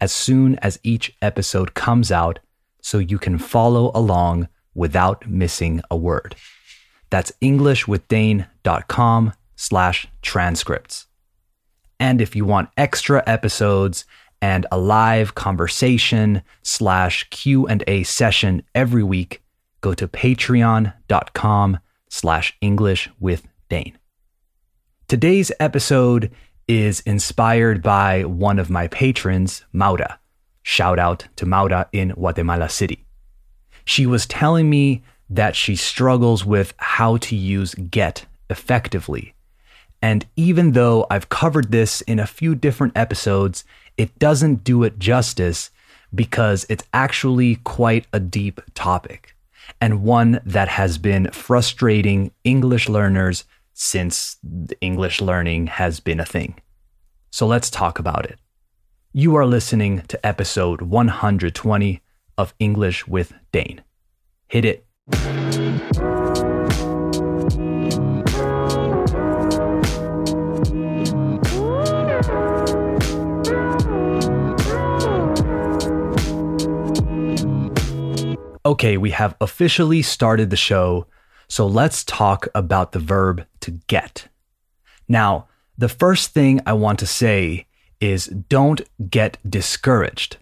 as soon as each episode comes out so you can follow along without missing a word. That's englishwithdane.com slash transcripts. And if you want extra episodes and a live conversation slash Q&A session every week, go to patreon.com slash English with Dane. Today's episode is inspired by one of my patrons, Maura. Shout out to Maura in Guatemala City. She was telling me that she struggles with how to use get effectively. And even though I've covered this in a few different episodes, it doesn't do it justice because it's actually quite a deep topic and one that has been frustrating English learners since English learning has been a thing. So let's talk about it. You are listening to episode 120 of English with Dane. Hit it. Okay, we have officially started the show, so let's talk about the verb to get. Now, the first thing I want to say is don't get discouraged.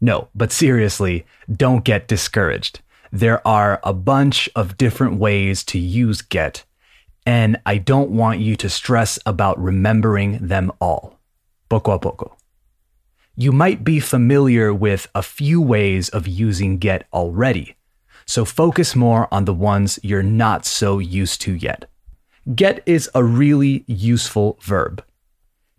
No, but seriously, don't get discouraged. There are a bunch of different ways to use get, and I don't want you to stress about remembering them all. Poco a poco. You might be familiar with a few ways of using get already, so focus more on the ones you're not so used to yet. Get is a really useful verb.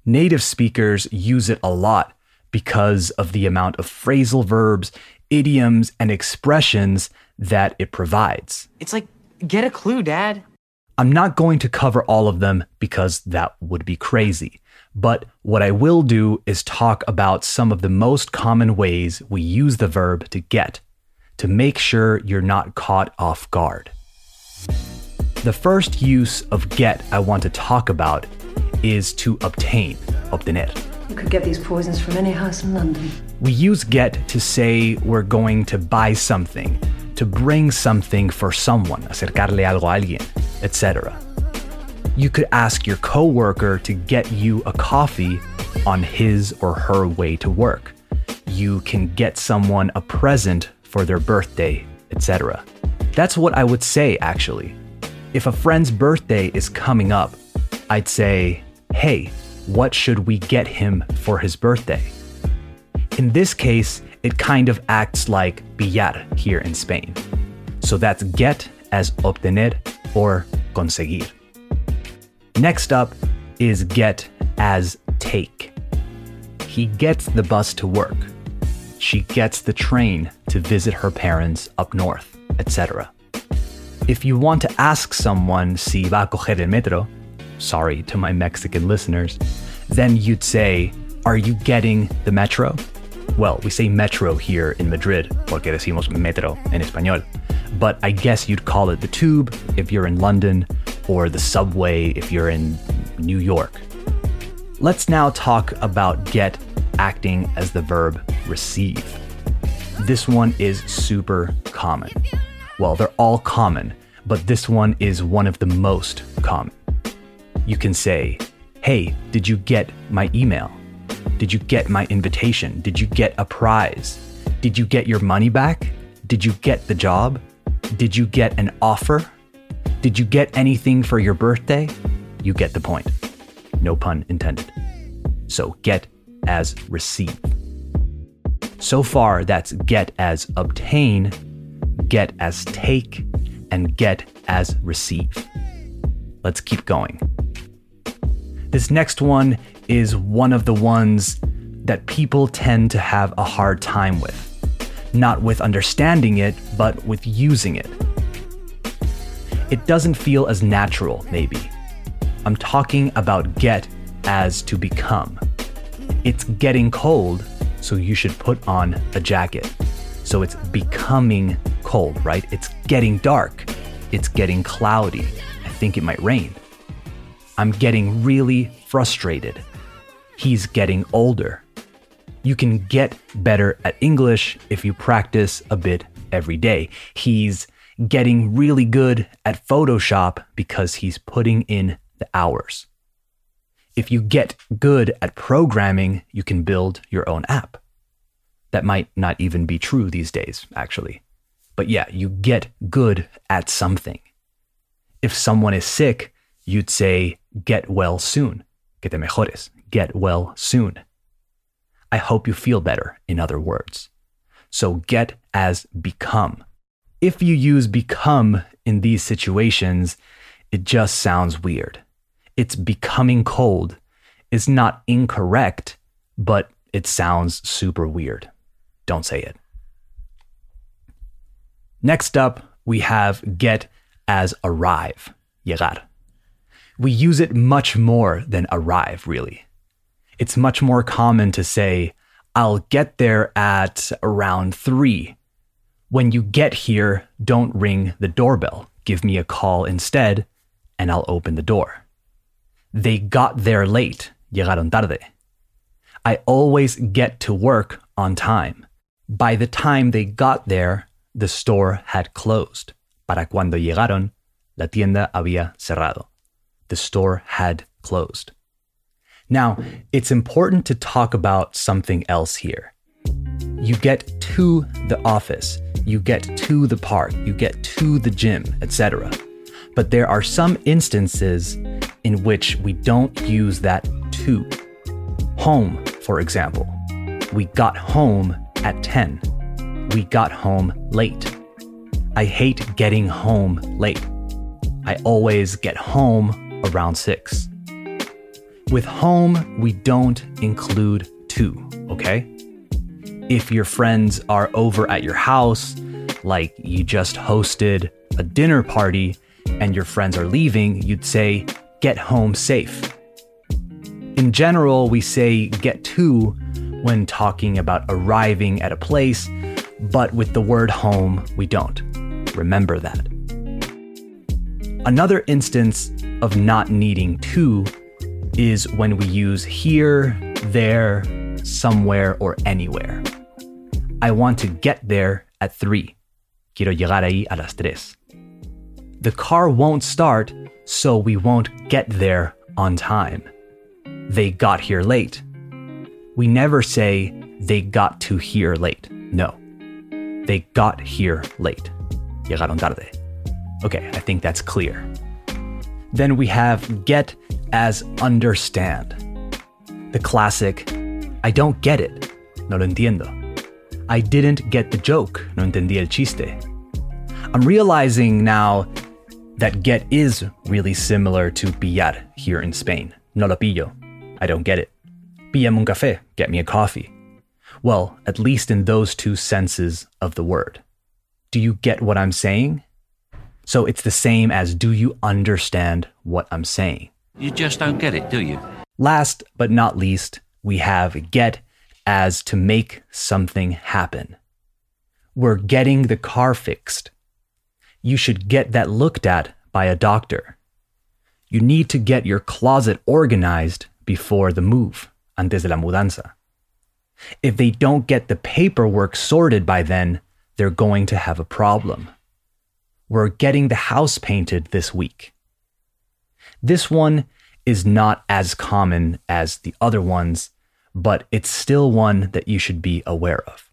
Native speakers use it a lot because of the amount of phrasal verbs, idioms, and expressions that it provides. It's like, get a clue, Dad. I'm not going to cover all of them because that would be crazy. But what I will do is talk about some of the most common ways we use the verb to get to make sure you're not caught off guard. The first use of get I want to talk about is to obtain, obtener. You could get these poisons from any house in London. We use get to say we're going to buy something, to bring something for someone, acercarle algo a alguien, etc. You could ask your coworker to get you a coffee on his or her way to work. You can get someone a present for their birthday, etc. That's what I would say actually. If a friend's birthday is coming up, I'd say, hey, what should we get him for his birthday? In this case, it kind of acts like pillar here in Spain. So that's get as obtener or conseguir. Next up is get as take. He gets the bus to work. She gets the train to visit her parents up north, etc. If you want to ask someone si va a coger el metro, sorry to my Mexican listeners, then you'd say, Are you getting the metro? Well, we say metro here in Madrid, porque decimos metro en español. But I guess you'd call it the tube if you're in London, or the subway if you're in New York. Let's now talk about get acting as the verb receive. This one is super common. Well, they're all common, but this one is one of the most common. You can say, Hey, did you get my email? Did you get my invitation? Did you get a prize? Did you get your money back? Did you get the job? Did you get an offer? Did you get anything for your birthday? You get the point. No pun intended. So get as receive. So far, that's get as obtain, get as take, and get as receive. Let's keep going. This next one is one of the ones that people tend to have a hard time with. Not with understanding it, but with using it. It doesn't feel as natural, maybe. I'm talking about get as to become. It's getting cold, so you should put on a jacket. So it's becoming cold, right? It's getting dark. It's getting cloudy. I think it might rain. I'm getting really frustrated. He's getting older. You can get better at English if you practice a bit every day. He's getting really good at Photoshop because he's putting in the hours. If you get good at programming, you can build your own app. That might not even be true these days, actually. But yeah, you get good at something. If someone is sick, you'd say, get well soon. Que te mejores. Get well soon. I hope you feel better, in other words. So get as become. If you use become in these situations, it just sounds weird. It's becoming cold is not incorrect, but it sounds super weird. Don't say it. Next up, we have get as arrive, llegar. We use it much more than arrive, really. It's much more common to say, I'll get there at around three. When you get here, don't ring the doorbell. Give me a call instead, and I'll open the door. They got there late. Llegaron tarde. I always get to work on time. By the time they got there, the store had closed. Para cuando llegaron, la tienda había cerrado. The store had closed. Now, it's important to talk about something else here. You get to the office, you get to the park, you get to the gym, etc. But there are some instances in which we don't use that to. Home, for example. We got home at 10. We got home late. I hate getting home late. I always get home around 6. With home, we don't include to, okay? If your friends are over at your house, like you just hosted a dinner party and your friends are leaving, you'd say, get home safe. In general, we say get to when talking about arriving at a place, but with the word home, we don't. Remember that. Another instance of not needing to is when we use here, there, somewhere, or anywhere. I want to get there at 3. Quiero llegar ahí a las tres. The car won't start, so we won't get there on time. They got here late. We never say they got to here late. No. They got here late. Llegaron tarde. Okay, I think that's clear. Then we have get as understand. The classic, I don't get it. No lo entiendo. I didn't get the joke. No entendí el chiste. I'm realizing now that get is really similar to pillar here in Spain. No lo pillo. I don't get it. Píllame un café. Get me a coffee. Well, at least in those two senses of the word. Do you get what I'm saying? So it's the same as do you understand what I'm saying? You just don't get it, do you? Last but not least, we have get as to make something happen. We're getting the car fixed. You should get that looked at by a doctor. You need to get your closet organized before the move, antes de la mudanza. If they don't get the paperwork sorted by then, they're going to have a problem. We're getting the house painted this week. This one is not as common as the other ones, but it's still one that you should be aware of.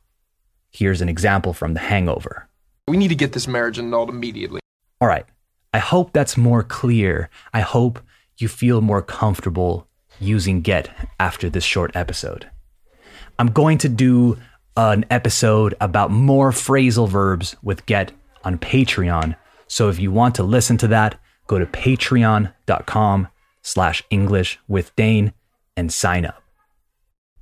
Here's an example from The Hangover. We need to get this marriage annulled immediately. All right, I hope that's more clear. I hope you feel more comfortable using get after this short episode. I'm going to do an episode about more phrasal verbs with get on Patreon. So if you want to listen to that, go to patreon.com slash English with Dane and sign up.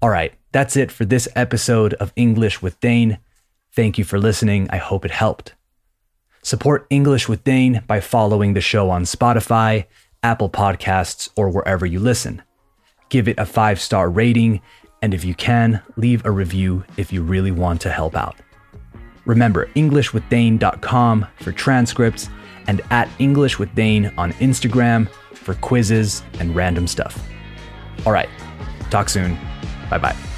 All right, That's it for this episode of English with Dane. Thank you for listening. I hope it helped. Support English with Dane by following the show on Spotify, Apple Podcasts, or wherever you listen. Give it a five star rating, and if you can, leave a review if you really want to help out. Remember, EnglishWithDane.com for transcripts and at English with Dane on Instagram for quizzes and random stuff. All right, talk soon. Bye bye.